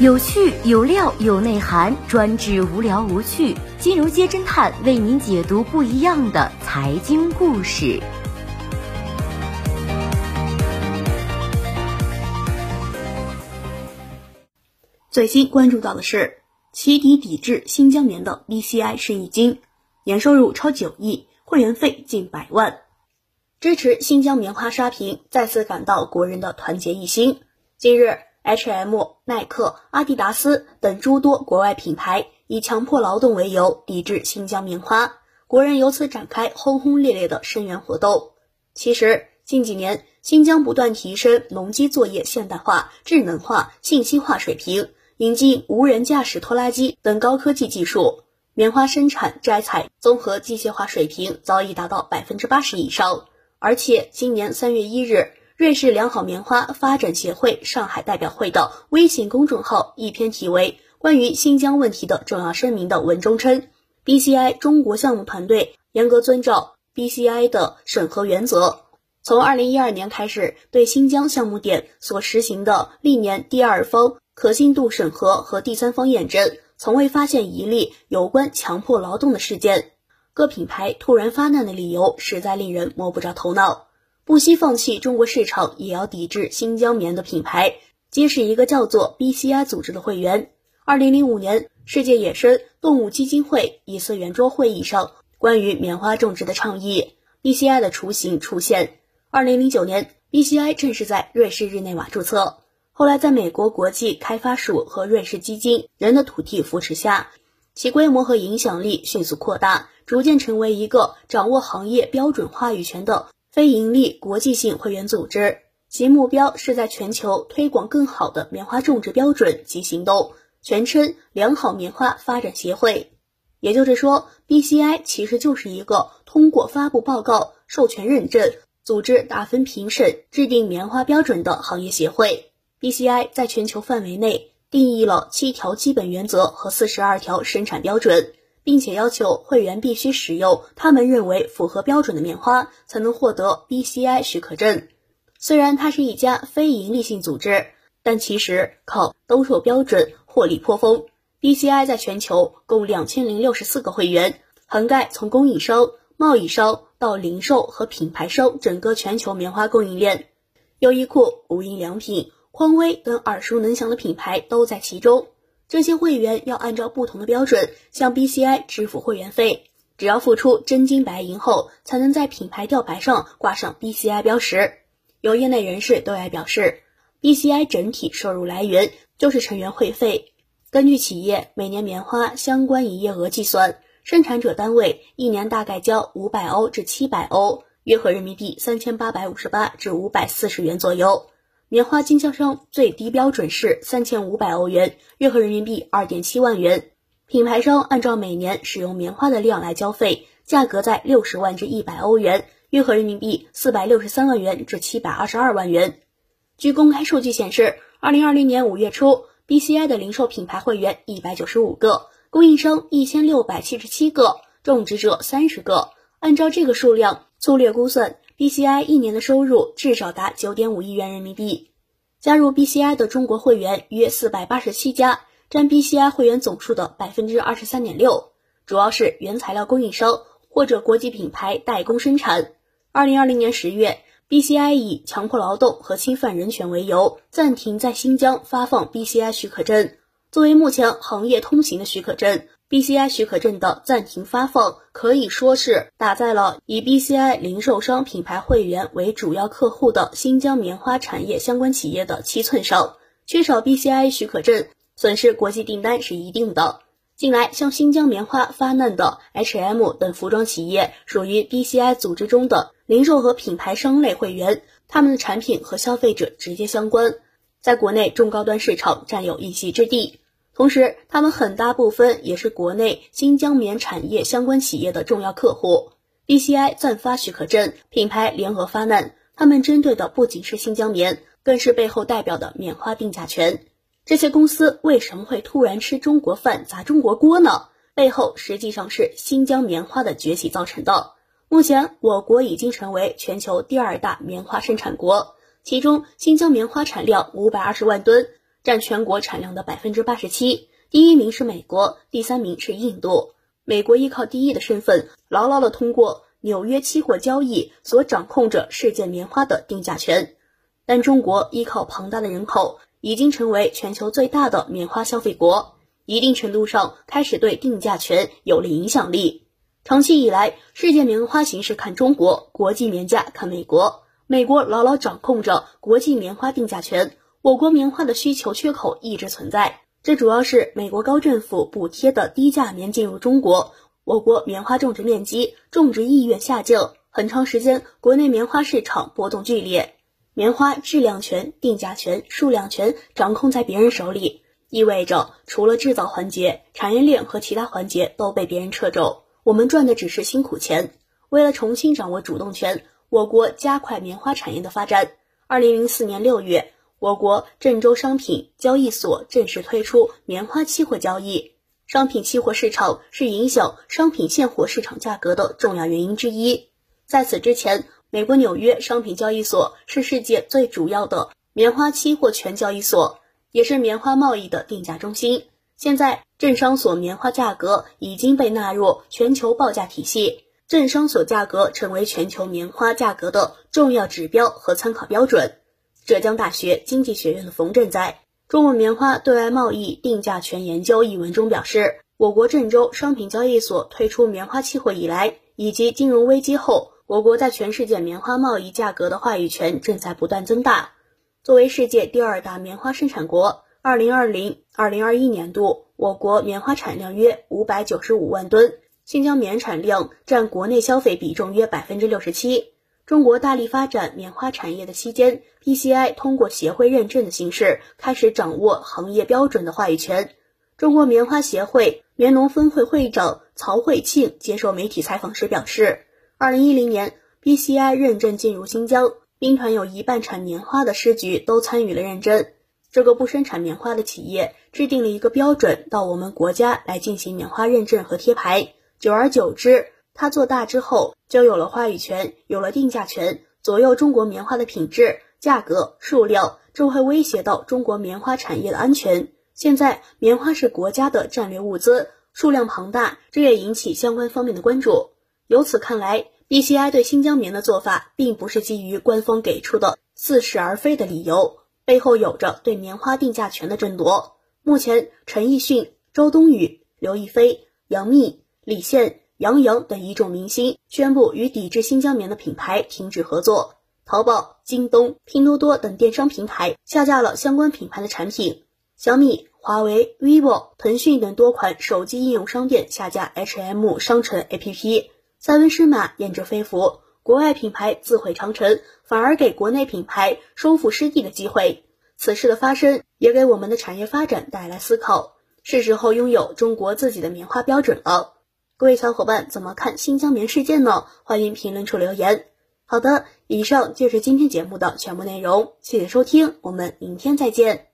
有趣有料有内涵，专治无聊无趣。金融街侦探为您解读不一样的财经故事。最新关注到的是，起底抵制新疆棉的 BCI 是一金，年收入超九亿，会员费近百万，支持新疆棉花刷屏，再次感到国人的团结一心。近日。H&M、耐克、阿迪达斯等诸多国外品牌以强迫劳动为由抵制新疆棉花，国人由此展开轰轰烈烈的声援活动。其实，近几年新疆不断提升农机作业现代化、智能化、信息化水平，引进无人驾驶拖拉机等高科技技术，棉花生产、摘采综合机械化水平早已达到百分之八十以上。而且，今年三月一日。瑞士良好棉花发展协会上海代表会的微信公众号一篇题为《关于新疆问题的重要声明》的文中称，BCI 中国项目团队严格遵照 BCI 的审核原则，从二零一二年开始对新疆项目点所实行的历年第二方可信度审核和第三方验证，从未发现一例有关强迫劳动的事件。各品牌突然发难的理由实在令人摸不着头脑。不惜放弃中国市场，也要抵制新疆棉的品牌，皆是一个叫做 BCI 组织的会员。二零零五年，世界野生动物基金会一次圆桌会议上，关于棉花种植的倡议，BCI 的雏形出现。二零零九年，BCI 正式在瑞士日内瓦注册。后来，在美国国际开发署和瑞士基金人的土地扶持下，其规模和影响力迅速扩大，逐渐成为一个掌握行业标准话语权的。非盈利国际性会员组织，其目标是在全球推广更好的棉花种植标准及行动，全称良好棉花发展协会。也就是说，BCI 其实就是一个通过发布报告、授权认证、组织打分评审、制定棉花标准的行业协会。BCI 在全球范围内定义了七条基本原则和四十二条生产标准。并且要求会员必须使用他们认为符合标准的棉花，才能获得 BCI 许可证。虽然它是一家非营利性组织，但其实靠兜售标准获利颇丰。BCI 在全球共两千零六十四个会员，涵盖从供应商、贸易商到零售和品牌商整个全球棉花供应链。优衣库、无印良品、匡威等耳熟能详的品牌都在其中。这些会员要按照不同的标准向 BCI 支付会员费，只要付出真金白银后，才能在品牌吊牌上挂上 BCI 标识。有业内人士对外表示，BCI 整体收入来源就是成员会费。根据企业每年棉花相关营业额计算，生产者单位一年大概交五百欧至七百欧，约合人民币三千八百五十八至五百四十元左右。棉花经销商最低标准是三千五百欧元，约合人民币二点七万元。品牌商按照每年使用棉花的量来交费，价格在六十万至一百欧元，约合人民币四百六十三万元至七百二十二万元。据公开数据显示，二零二零年五月初，BCI 的零售品牌会员一百九十五个，供应商一千六百七十七个，种植者三十个。按照这个数量，粗略估算。BCI 一年的收入至少达九点五亿元人民币。加入 BCI 的中国会员约四百八十七家，占 BCI 会员总数的百分之二十三点六，主要是原材料供应商或者国际品牌代工生产。二零二零年十月，BCI 以强迫劳动和侵犯人权为由，暂停在新疆发放 BCI 许可证，作为目前行业通行的许可证。BCI 许可证的暂停发放，可以说是打在了以 BCI 零售商品牌会员为主要客户的新疆棉花产业相关企业的七寸上。缺少 BCI 许可证，损失国际订单是一定的。近来向新疆棉花发难的 H&M 等服装企业，属于 BCI 组织中的零售和品牌商类会员，他们的产品和消费者直接相关，在国内中高端市场占有一席之地。同时，他们很大部分也是国内新疆棉产业相关企业的重要客户。BCI 暂发许可证，品牌联合发难，他们针对的不仅是新疆棉，更是背后代表的棉花定价权。这些公司为什么会突然吃中国饭砸中国锅呢？背后实际上是新疆棉花的崛起造成的。目前，我国已经成为全球第二大棉花生产国，其中新疆棉花产量五百二十万吨。占全国产量的百分之八十七。第一名是美国，第三名是印度。美国依靠第一的身份，牢牢地通过纽约期货交易所掌控着世界棉花的定价权。但中国依靠庞大的人口，已经成为全球最大的棉花消费国，一定程度上开始对定价权有了影响力。长期以来，世界棉花形势看中国，国际棉价看美国。美国牢牢掌控着国际棉花定价权，我国棉花的需求缺口一直存在。这主要是美国高政府补贴的低价棉进入中国，我国棉花种植面积、种植意愿下降，很长时间国内棉花市场波动剧烈。棉花质量权、定价权、数量权掌控在别人手里，意味着除了制造环节，产业链和其他环节都被别人掣肘。我们赚的只是辛苦钱。为了重新掌握主动权，我国加快棉花产业的发展。二零零四年六月，我国郑州商品交易所正式推出棉花期货交易。商品期货市场是影响商品现货市场价格的重要原因之一。在此之前，美国纽约商品交易所是世界最主要的棉花期货全交易所，也是棉花贸易的定价中心。现在，证商所棉花价格已经被纳入全球报价体系，证商所价格成为全球棉花价格的重要指标和参考标准。浙江大学经济学院的冯震在《中国棉花对外贸易定价权研究》一文中表示，我国郑州商品交易所推出棉花期货以来，以及金融危机后，我国在全世界棉花贸易价格的话语权正在不断增大。作为世界第二大棉花生产国。二零二零二零二一年度，我国棉花产量约五百九十五万吨，新疆棉产量占国内消费比重约百分之六十七。中国大力发展棉花产业的期间，PCI 通过协会认证的形式开始掌握行业标准的话语权。中国棉花协会棉农分会会长曹慧庆接受媒体采访时表示，二零一零年 PCI 认证进入新疆，兵团有一半产棉花的市局都参与了认证。这个不生产棉花的企业制定了一个标准，到我们国家来进行棉花认证和贴牌。久而久之，它做大之后就有了话语权，有了定价权，左右中国棉花的品质、价格、数量，这会威胁到中国棉花产业的安全。现在，棉花是国家的战略物资，数量庞大，这也引起相关方面的关注。由此看来，BCI 对新疆棉的做法，并不是基于官方给出的似是而非的理由。背后有着对棉花定价权的争夺。目前，陈奕迅、周冬雨、刘亦菲、杨幂、李现、杨洋等一众明星宣布与抵制新疆棉的品牌停止合作。淘宝、京东、拼多多等电商平台下架了相关品牌的产品。小米、华为、vivo、腾讯等多款手机应用商店下架 H&M 商城 APP。塞翁失马，焉知非福。国外品牌自毁长城，反而给国内品牌收复失地的机会。此事的发生，也给我们的产业发展带来思考。是时候拥有中国自己的棉花标准了。各位小伙伴怎么看新疆棉事件呢？欢迎评论处留言。好的，以上就是今天节目的全部内容，谢谢收听，我们明天再见。